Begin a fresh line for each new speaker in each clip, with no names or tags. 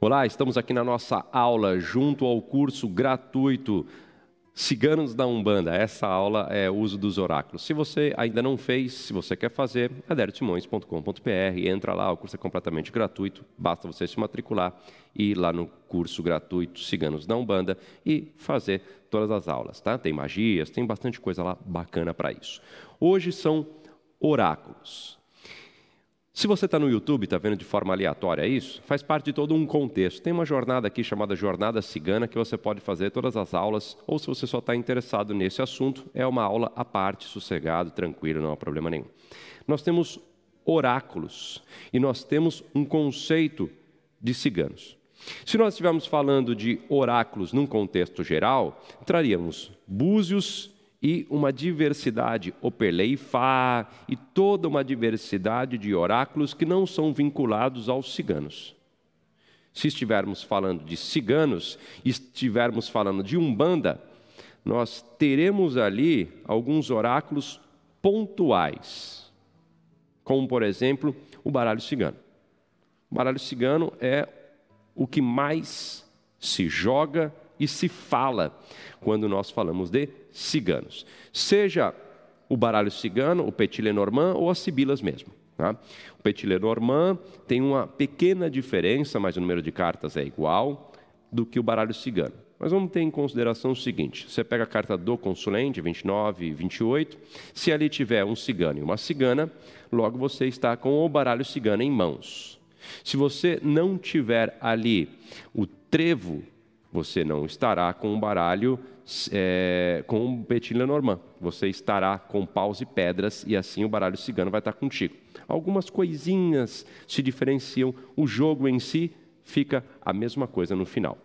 Olá, estamos aqui na nossa aula junto ao curso gratuito Ciganos da Umbanda. Essa aula é uso dos oráculos. Se você ainda não fez, se você quer fazer, adertimões.com.br, entra lá, o curso é completamente gratuito, basta você se matricular e ir lá no curso gratuito Ciganos da Umbanda e fazer todas as aulas, tá? Tem magias, tem bastante coisa lá bacana para isso. Hoje são oráculos. Se você está no YouTube, está vendo de forma aleatória isso, faz parte de todo um contexto. Tem uma jornada aqui chamada Jornada Cigana que você pode fazer todas as aulas, ou se você só está interessado nesse assunto, é uma aula à parte, sossegado, tranquilo, não há problema nenhum. Nós temos oráculos e nós temos um conceito de ciganos. Se nós estivermos falando de oráculos num contexto geral, traríamos búzios e uma diversidade, Operleifá e toda uma diversidade de oráculos que não são vinculados aos ciganos. Se estivermos falando de ciganos, estivermos falando de umbanda, nós teremos ali alguns oráculos pontuais, como por exemplo o baralho cigano. O baralho cigano é o que mais se joga e se fala quando nós falamos de ciganos. Seja o baralho cigano, o Petit Lenormand ou as sibilas mesmo. Tá? O Petit Lenormand tem uma pequena diferença, mas o número de cartas é igual, do que o baralho cigano. Mas vamos ter em consideração o seguinte: você pega a carta do consulente, 29 e 28, se ali tiver um cigano e uma cigana, logo você está com o baralho cigano em mãos. Se você não tiver ali o trevo você não estará com um baralho é, com um Petit Lenormand. Você estará com paus e pedras e assim o baralho cigano vai estar contigo. Algumas coisinhas se diferenciam, o jogo em si fica a mesma coisa no final.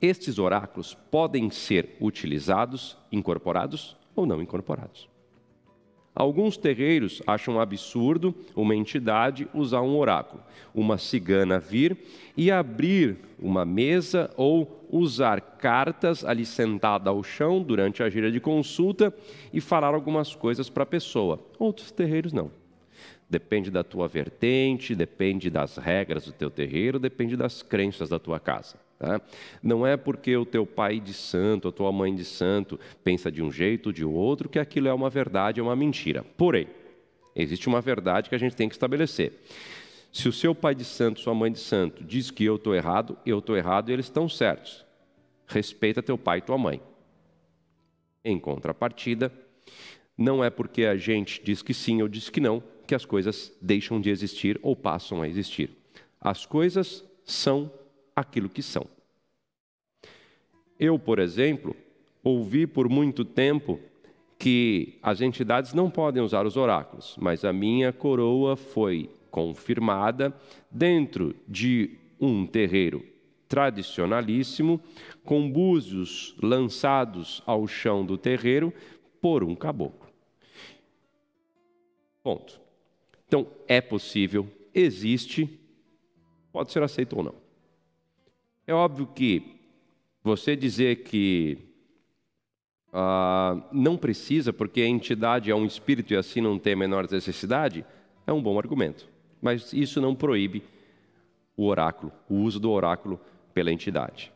Estes oráculos podem ser utilizados, incorporados ou não incorporados. Alguns terreiros acham absurdo uma entidade usar um oráculo, uma cigana vir e abrir uma mesa ou usar cartas ali sentada ao chão durante a gira de consulta e falar algumas coisas para a pessoa. Outros terreiros não. Depende da tua vertente, depende das regras do teu terreiro, depende das crenças da tua casa. Tá? Não é porque o teu pai de santo, a tua mãe de santo pensa de um jeito ou de outro que aquilo é uma verdade, é uma mentira. Porém, existe uma verdade que a gente tem que estabelecer. Se o seu pai de santo, sua mãe de santo diz que eu estou errado, eu estou errado e eles estão certos. Respeita teu pai e tua mãe. Em contrapartida, não é porque a gente diz que sim ou diz que não que as coisas deixam de existir ou passam a existir. As coisas são aquilo que são. Eu, por exemplo, ouvi por muito tempo que as entidades não podem usar os oráculos, mas a minha coroa foi confirmada dentro de um terreiro tradicionalíssimo, com búzios lançados ao chão do terreiro por um caboclo. Ponto. Então, é possível, existe, pode ser aceito ou não. É óbvio que você dizer que ah, não precisa, porque a entidade é um espírito e assim não tem a menor necessidade, é um bom argumento. Mas isso não proíbe o oráculo, o uso do oráculo pela entidade.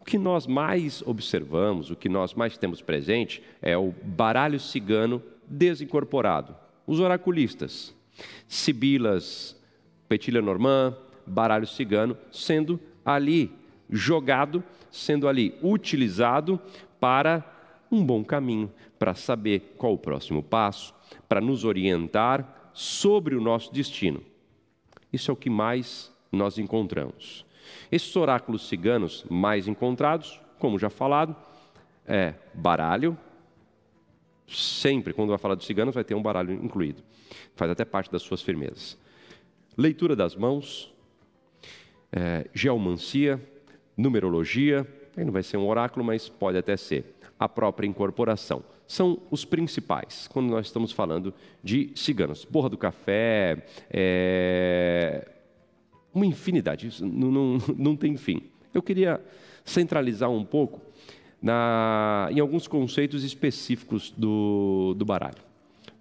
O que nós mais observamos, o que nós mais temos presente, é o baralho cigano desincorporado. Os oraculistas, sibilas, Petit Lenormand, baralho cigano, sendo ali jogado, sendo ali utilizado para um bom caminho, para saber qual o próximo passo, para nos orientar sobre o nosso destino. Isso é o que mais nós encontramos. Esses oráculos ciganos mais encontrados, como já falado, é baralho. Sempre, quando vai falar dos ciganos, vai ter um baralho incluído. Faz até parte das suas firmezas. Leitura das mãos, é, geomancia, numerologia, aí não vai ser um oráculo, mas pode até ser. A própria incorporação. São os principais, quando nós estamos falando de ciganos. Borra do café, é... uma infinidade, isso não, não, não tem fim. Eu queria centralizar um pouco na, em alguns conceitos específicos do, do baralho.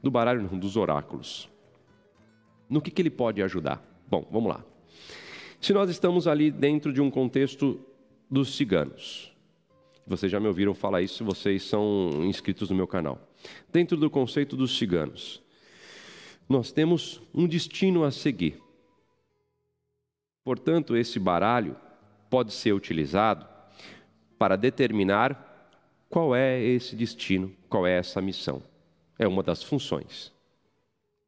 Do baralho, não, dos oráculos. No que, que ele pode ajudar? Bom, vamos lá. Se nós estamos ali dentro de um contexto dos ciganos, vocês já me ouviram falar isso se vocês são inscritos no meu canal. Dentro do conceito dos ciganos, nós temos um destino a seguir. Portanto, esse baralho pode ser utilizado para determinar qual é esse destino, qual é essa missão. É uma das funções.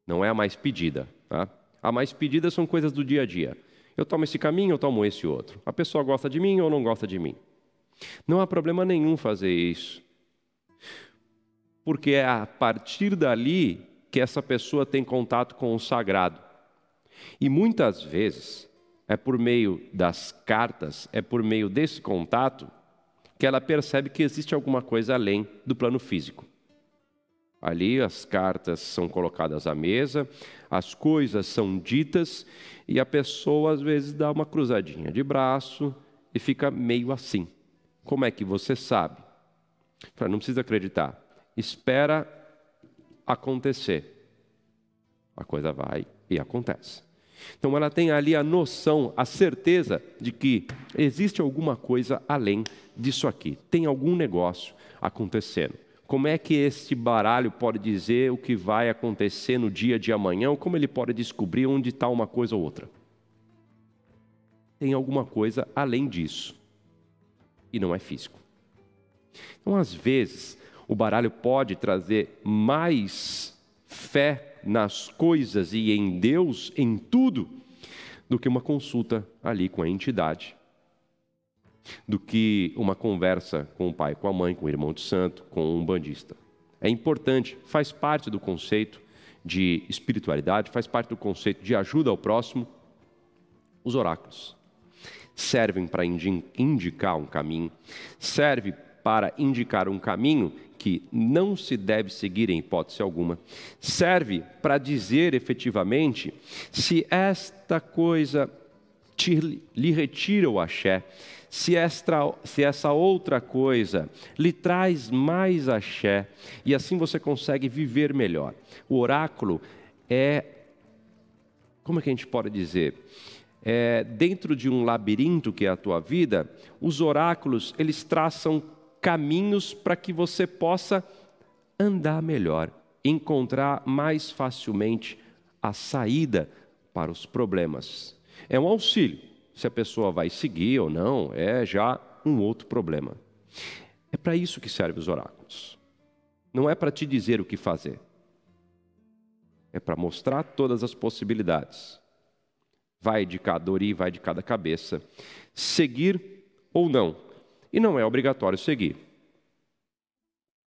Não é a mais pedida. Tá? A mais pedida são coisas do dia a dia. Eu tomo esse caminho, eu tomo esse outro. A pessoa gosta de mim ou não gosta de mim. Não há problema nenhum fazer isso. Porque é a partir dali que essa pessoa tem contato com o sagrado. E muitas vezes é por meio das cartas, é por meio desse contato que ela percebe que existe alguma coisa além do plano físico. Ali as cartas são colocadas à mesa, as coisas são ditas e a pessoa às vezes dá uma cruzadinha de braço e fica meio assim. Como é que você sabe? Não precisa acreditar. Espera acontecer. A coisa vai e acontece. Então ela tem ali a noção, a certeza de que existe alguma coisa além disso aqui. Tem algum negócio acontecendo. Como é que este baralho pode dizer o que vai acontecer no dia de amanhã, ou como ele pode descobrir onde está uma coisa ou outra? Tem alguma coisa além disso e não é físico. Então, às vezes, o baralho pode trazer mais fé nas coisas e em Deus, em tudo, do que uma consulta ali com a entidade, do que uma conversa com o pai, com a mãe, com o irmão de santo, com um bandista. É importante, faz parte do conceito de espiritualidade, faz parte do conceito de ajuda ao próximo, os oráculos servem para indicar um caminho, serve para indicar um caminho que não se deve seguir em hipótese alguma, serve para dizer efetivamente se esta coisa te, lhe retira o axé, se se essa outra coisa lhe traz mais axé, e assim você consegue viver melhor. O oráculo é, como é que a gente pode dizer? é, dentro de um labirinto que é a tua vida, os oráculos eles traçam caminhos para que você possa andar melhor, encontrar mais facilmente a saída para os problemas. É um auxílio. Se a pessoa vai seguir ou não, é já um outro problema. É para isso que servem os oráculos. Não é para te dizer o que fazer. É para mostrar todas as possibilidades vai de cada ori, vai de cada cabeça. Seguir ou não. E não é obrigatório seguir.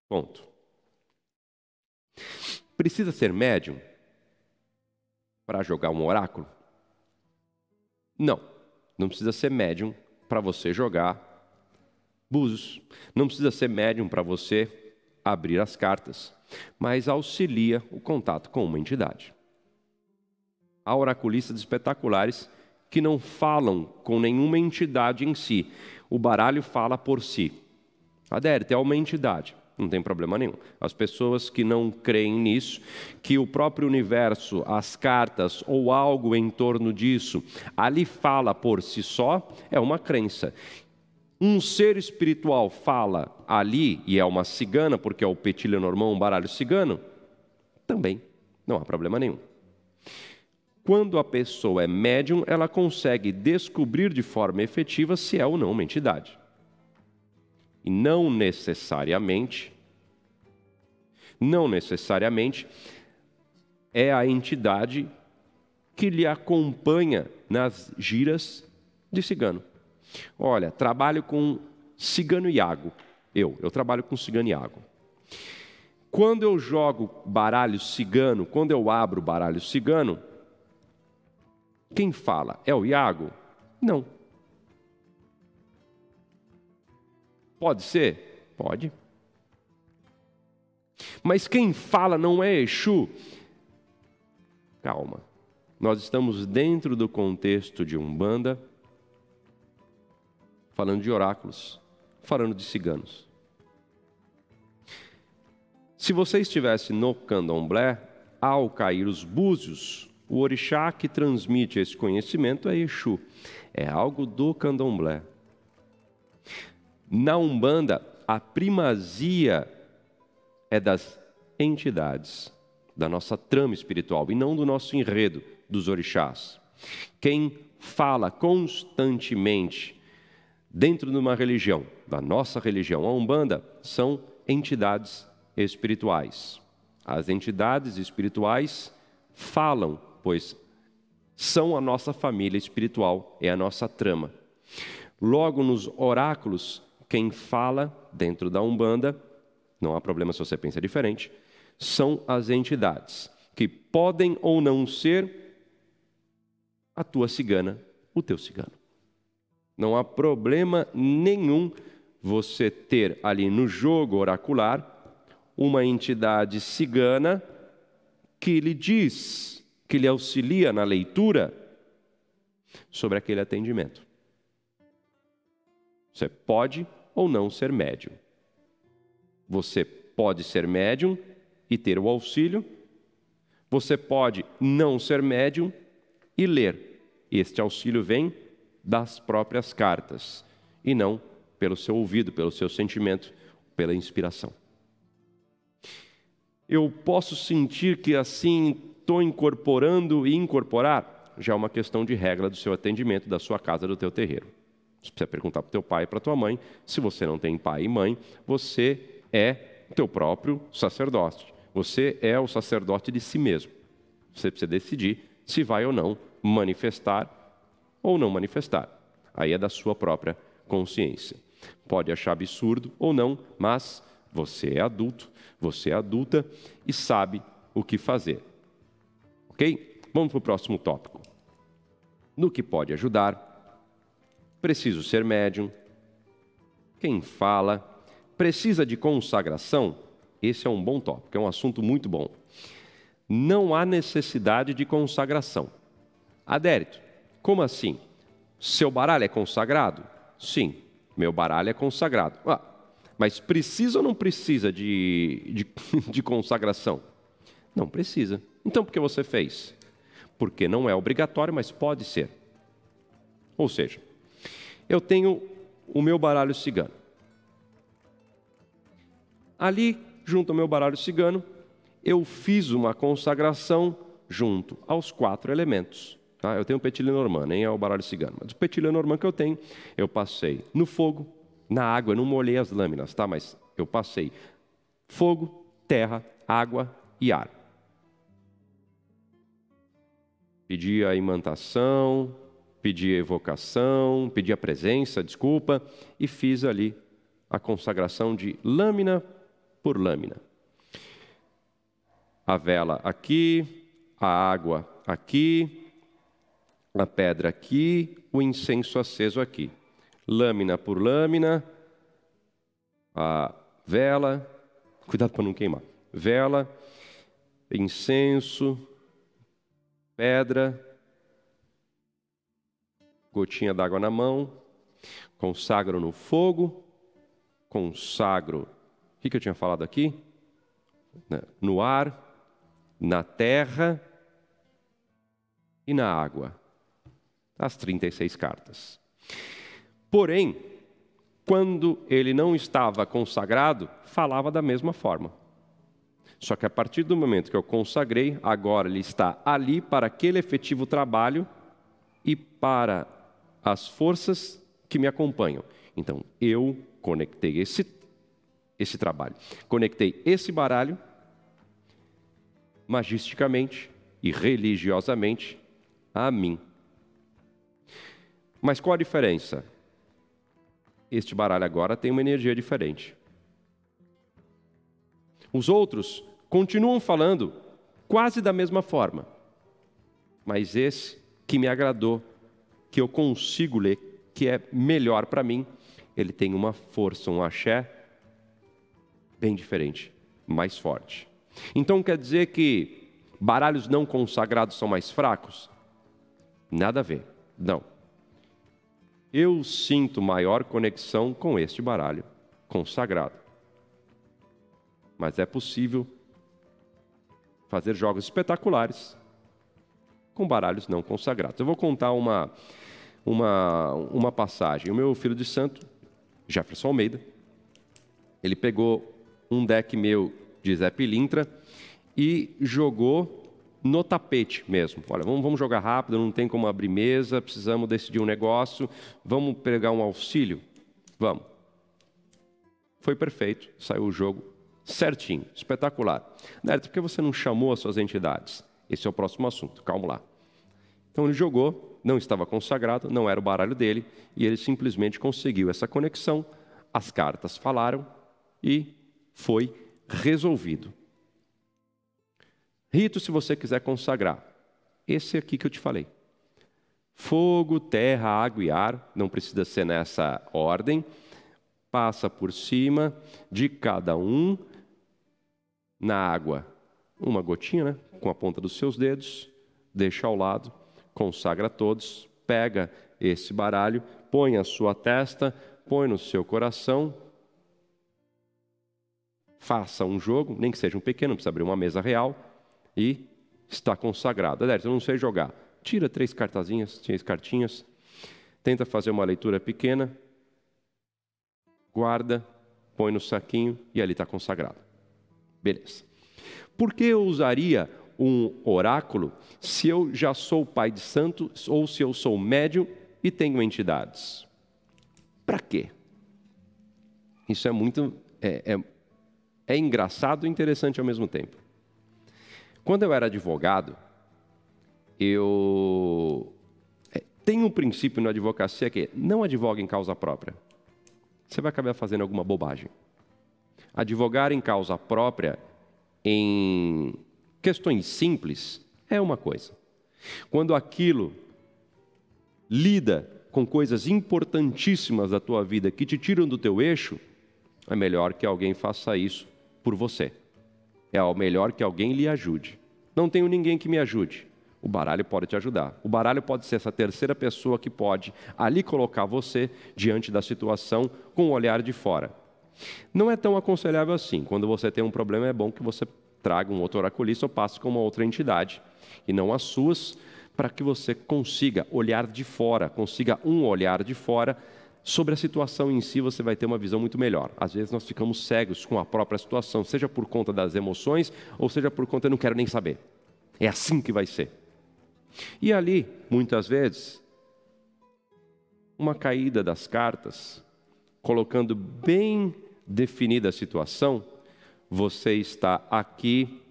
Ponto. Precisa ser médium para jogar um oráculo? Não. Não precisa ser médium para você jogar búzios. Não precisa ser médium para você abrir as cartas, mas auxilia o contato com uma entidade. Há oraculistas espetaculares que não falam com nenhuma entidade em si. O baralho fala por si. Adérito é uma entidade, não tem problema nenhum. As pessoas que não creem nisso, que o próprio universo, as cartas ou algo em torno disso, ali fala por si só, é uma crença. Um ser espiritual fala ali, e é uma cigana, porque é o Petit Lenormand, um baralho cigano, também, não há problema nenhum. Quando a pessoa é médium, ela consegue descobrir de forma efetiva se é ou não uma entidade. E não necessariamente, não necessariamente é a entidade que lhe acompanha nas giras de cigano. Olha, trabalho com cigano Iago. Eu, eu trabalho com cigano Iago. Quando eu jogo baralho cigano, quando eu abro baralho cigano, quem fala? É o Iago? Não. Pode ser? Pode. Mas quem fala não é Exu? Calma. Nós estamos dentro do contexto de Umbanda, falando de oráculos, falando de ciganos. Se você estivesse no candomblé, ao cair os búzios, o orixá que transmite esse conhecimento é Exu. É algo do candomblé. Na Umbanda, a primazia é das entidades, da nossa trama espiritual e não do nosso enredo dos orixás. Quem fala constantemente dentro de uma religião, da nossa religião, a Umbanda, são entidades espirituais. As entidades espirituais falam, pois são a nossa família espiritual, é a nossa trama. Logo, nos oráculos, quem fala dentro da Umbanda, não há problema se você pensa diferente, são as entidades, que podem ou não ser a tua cigana, o teu cigano. Não há problema nenhum você ter ali no jogo oracular uma entidade cigana que lhe diz, que lhe auxilia na leitura sobre aquele atendimento. Você pode ou não ser médium. Você pode ser médium e ter o auxílio, você pode não ser médium e ler. Este auxílio vem das próprias cartas e não pelo seu ouvido, pelo seu sentimento, pela inspiração. Eu posso sentir que assim estou incorporando e incorporar já é uma questão de regra do seu atendimento, da sua casa, do teu terreiro. Você precisa perguntar para o teu pai e para a tua mãe. Se você não tem pai e mãe, você é o teu próprio sacerdote. Você é o sacerdote de si mesmo. Você precisa decidir se vai ou não manifestar ou não manifestar. Aí é da sua própria consciência. Pode achar absurdo ou não, mas você é adulto, você é adulta e sabe o que fazer. Ok? Vamos para o próximo tópico. No que pode ajudar, preciso ser médium. Quem fala precisa de consagração? Esse é um bom tópico, é um assunto muito bom. Não há necessidade de consagração. Adérito, como assim? Seu baralho é consagrado? Sim, meu baralho é consagrado. Ah, mas precisa ou não precisa de, de, de consagração? Não precisa. Então por que você fez? Porque não é obrigatório, mas pode ser. Ou seja, eu tenho o meu baralho cigano. Ali, junto ao meu baralho cigano, eu fiz uma consagração junto aos quatro elementos. Tá? Eu tenho o Petit Lenormand, nem é o baralho cigano, mas o Petit Lenormand que eu tenho, eu passei no fogo, na água, eu não molhei as lâminas, tá? mas eu passei fogo, terra, água e ar. Pedi a imantação, pedi a evocação, pedi a presença, desculpa, e fiz ali a consagração de lâmina por lâmina. A vela aqui, a água aqui, a pedra aqui, o incenso aceso aqui. Lâmina por lâmina, a vela, cuidado para não queimar. Vela, incenso, pedra, gotinha d'água na mão, consagro no fogo, consagro. O que eu tinha falado aqui? Né, no ar, na terra e na água. As 36 cartas. Porém, quando ele não estava consagrado, falava da mesma forma. Só que a partir do momento que eu consagrei, agora ele está ali para aquele efetivo trabalho e para as forças que me acompanham. Então, eu conectei esse, esse trabalho, conectei esse baralho magisticamente e religiosamente a mim. Mas qual a diferença? Este baralho agora tem uma energia diferente. Os outros continuam falando quase da mesma forma, mas esse que me agradou que eu consigo ler, que é melhor para mim, ele tem uma força, um axé bem diferente, mais forte. Então quer dizer que baralhos não consagrados são mais fracos? Nada a ver, não. Eu sinto maior conexão com este baralho consagrado. Mas é possível fazer jogos espetaculares com baralhos não consagrados. Eu vou contar uma uma, uma passagem. O meu filho de santo, Jefferson Almeida, ele pegou um deck meu de Zé Pilintra e jogou no tapete mesmo. Olha, vamos, vamos jogar rápido, não tem como abrir mesa, precisamos decidir um negócio, vamos pegar um auxílio? Vamos. Foi perfeito, saiu o jogo certinho, espetacular. Neto, por que você não chamou as suas entidades? Esse é o próximo assunto, calma lá. Então ele jogou, não estava consagrado, não era o baralho dele, e ele simplesmente conseguiu essa conexão, as cartas falaram e foi resolvido. Rito, se você quiser consagrar. Esse aqui que eu te falei. Fogo, terra, água e ar, não precisa ser nessa ordem. Passa por cima de cada um na água. Uma gotinha, né? Com a ponta dos seus dedos, deixa ao lado, consagra todos, pega esse baralho, põe a sua testa, põe no seu coração, faça um jogo, nem que seja um pequeno, não precisa abrir uma mesa real, e está consagrado. Adérito, eu não sei jogar. Tira três cartazinhas, três cartinhas, tenta fazer uma leitura pequena, guarda, põe no saquinho e ali está consagrado. Beleza. Por que eu usaria um oráculo se eu já sou pai de santo ou se eu sou médium e tenho entidades? Para quê? Isso é muito. É, é, é engraçado e interessante ao mesmo tempo. Quando eu era advogado, eu é, tenho um princípio na advocacia que é, não advoga em causa própria. Você vai acabar fazendo alguma bobagem. Advogar em causa própria em questões simples é uma coisa. Quando aquilo lida com coisas importantíssimas da tua vida que te tiram do teu eixo, é melhor que alguém faça isso por você. É melhor que alguém lhe ajude. Não tenho ninguém que me ajude. O baralho pode te ajudar. O baralho pode ser essa terceira pessoa que pode ali colocar você diante da situação com o um olhar de fora. Não é tão aconselhável assim. Quando você tem um problema, é bom que você traga um outro oraculista ou passe com uma outra entidade, e não as suas, para que você consiga olhar de fora, consiga um olhar de fora sobre a situação em si você vai ter uma visão muito melhor. Às vezes nós ficamos cegos com a própria situação, seja por conta das emoções ou seja por conta eu não quero nem saber. É assim que vai ser. E ali, muitas vezes, uma caída das cartas, colocando bem definida a situação, você está aqui,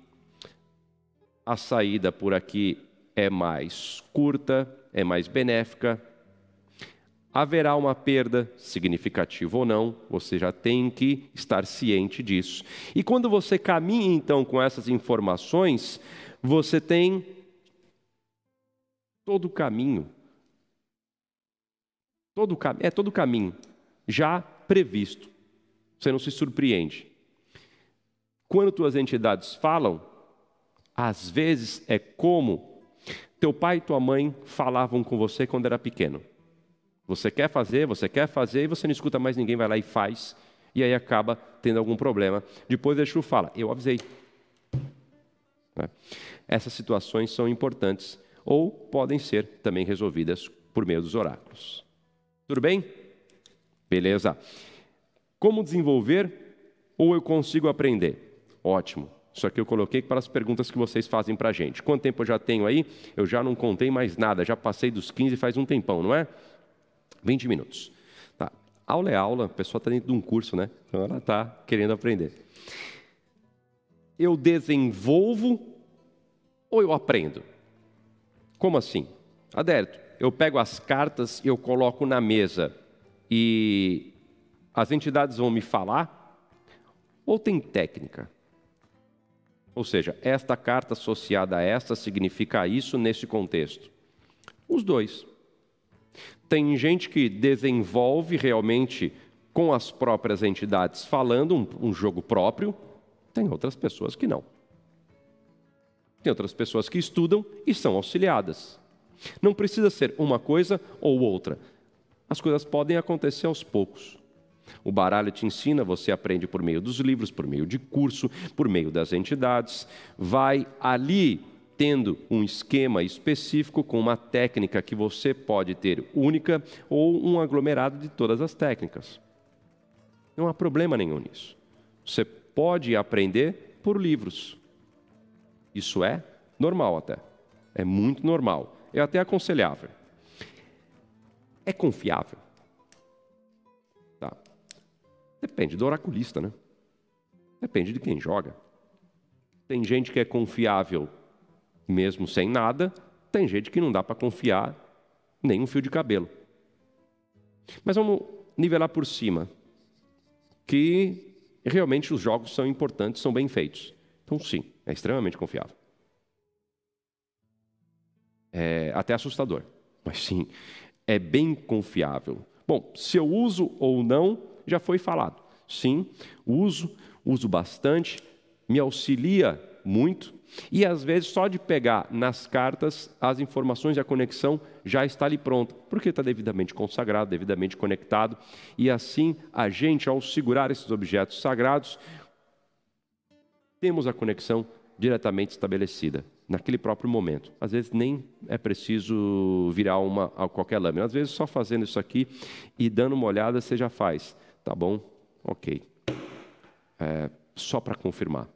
a saída por aqui é mais curta, é mais benéfica, haverá uma perda, significativa ou não, você já tem que estar ciente disso. E quando você caminha então com essas informações, você tem todo o caminho, todo é todo o caminho já previsto. Você não se surpreende. Quando tuas entidades falam, às vezes é como teu pai e tua mãe falavam com você quando era pequeno. Você quer fazer, você quer fazer, e você não escuta mais ninguém, vai lá e faz, e aí acaba tendo algum problema. Depois Exu fala, eu avisei. Né? Essas situações são importantes, ou podem ser também resolvidas por meio dos oráculos. Tudo bem? Beleza. Como desenvolver ou eu consigo aprender? Ótimo. Isso aqui eu coloquei para as perguntas que vocês fazem para a gente. Quanto tempo eu já tenho aí? Eu já não contei mais nada, já passei dos 15 faz um tempão, não é? 20 minutos. Tá. Aula é aula, a pessoa está dentro de um curso, né? Então ela está querendo aprender. Eu desenvolvo ou eu aprendo? Como assim? Adérito, eu pego as cartas e eu coloco na mesa e as entidades vão me falar? Ou tem técnica? Ou seja, esta carta associada a esta significa isso nesse contexto? Os dois. Tem gente que desenvolve realmente com as próprias entidades falando um, um jogo próprio, tem outras pessoas que não. Tem outras pessoas que estudam e são auxiliadas. Não precisa ser uma coisa ou outra. As coisas podem acontecer aos poucos. O baralho te ensina, você aprende por meio dos livros, por meio de curso, por meio das entidades. Vai ali tendo um esquema específico com uma técnica que você pode ter única ou um aglomerado de todas as técnicas. Não há problema nenhum nisso. Você pode aprender por livros. Isso é normal até. É muito normal. É até aconselhável. É confiável? Depende do oraculista, né? Depende de quem joga. Tem gente que é confiável mesmo sem nada, tem gente que não dá para confiar nem um fio de cabelo. Mas vamos nivelar por cima, que realmente os jogos são importantes, são bem feitos. Então, sim, é extremamente confiável. É até assustador, mas sim, é bem confiável. Bom, se eu uso ou não, já foi falado. Sim, uso, uso bastante, me auxilia muito, e às vezes só de pegar nas cartas as informações e a conexão já está ali pronta, porque está devidamente consagrado, devidamente conectado, e assim a gente, ao segurar esses objetos sagrados, temos a conexão diretamente estabelecida naquele próprio momento. Às vezes nem é preciso virar uma qualquer lâmina. Às vezes só fazendo isso aqui e dando uma olhada você já faz. Tá bom? Ok. É, só para confirmar.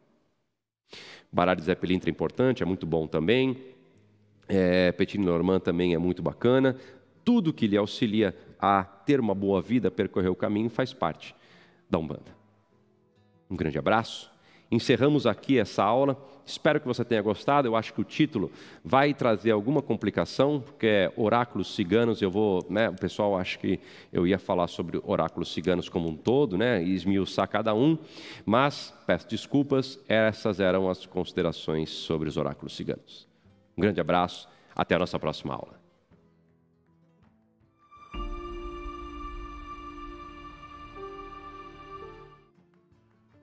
Baralho de Zé Pelintra é importante, é muito bom também. É, Petit Normand também é muito bacana. Tudo que lhe auxilia a ter uma boa vida, percorrer o caminho, faz parte da Umbanda. Um grande abraço Encerramos aqui essa aula. Espero que você tenha gostado. Eu acho que o título vai trazer alguma complicação, porque é oráculos ciganos. Eu vou, né, o pessoal acha que eu ia falar sobre oráculos ciganos como um todo, né, e esmiuçar cada um, mas peço desculpas, essas eram as considerações sobre os oráculos ciganos. Um grande abraço, até a nossa próxima aula.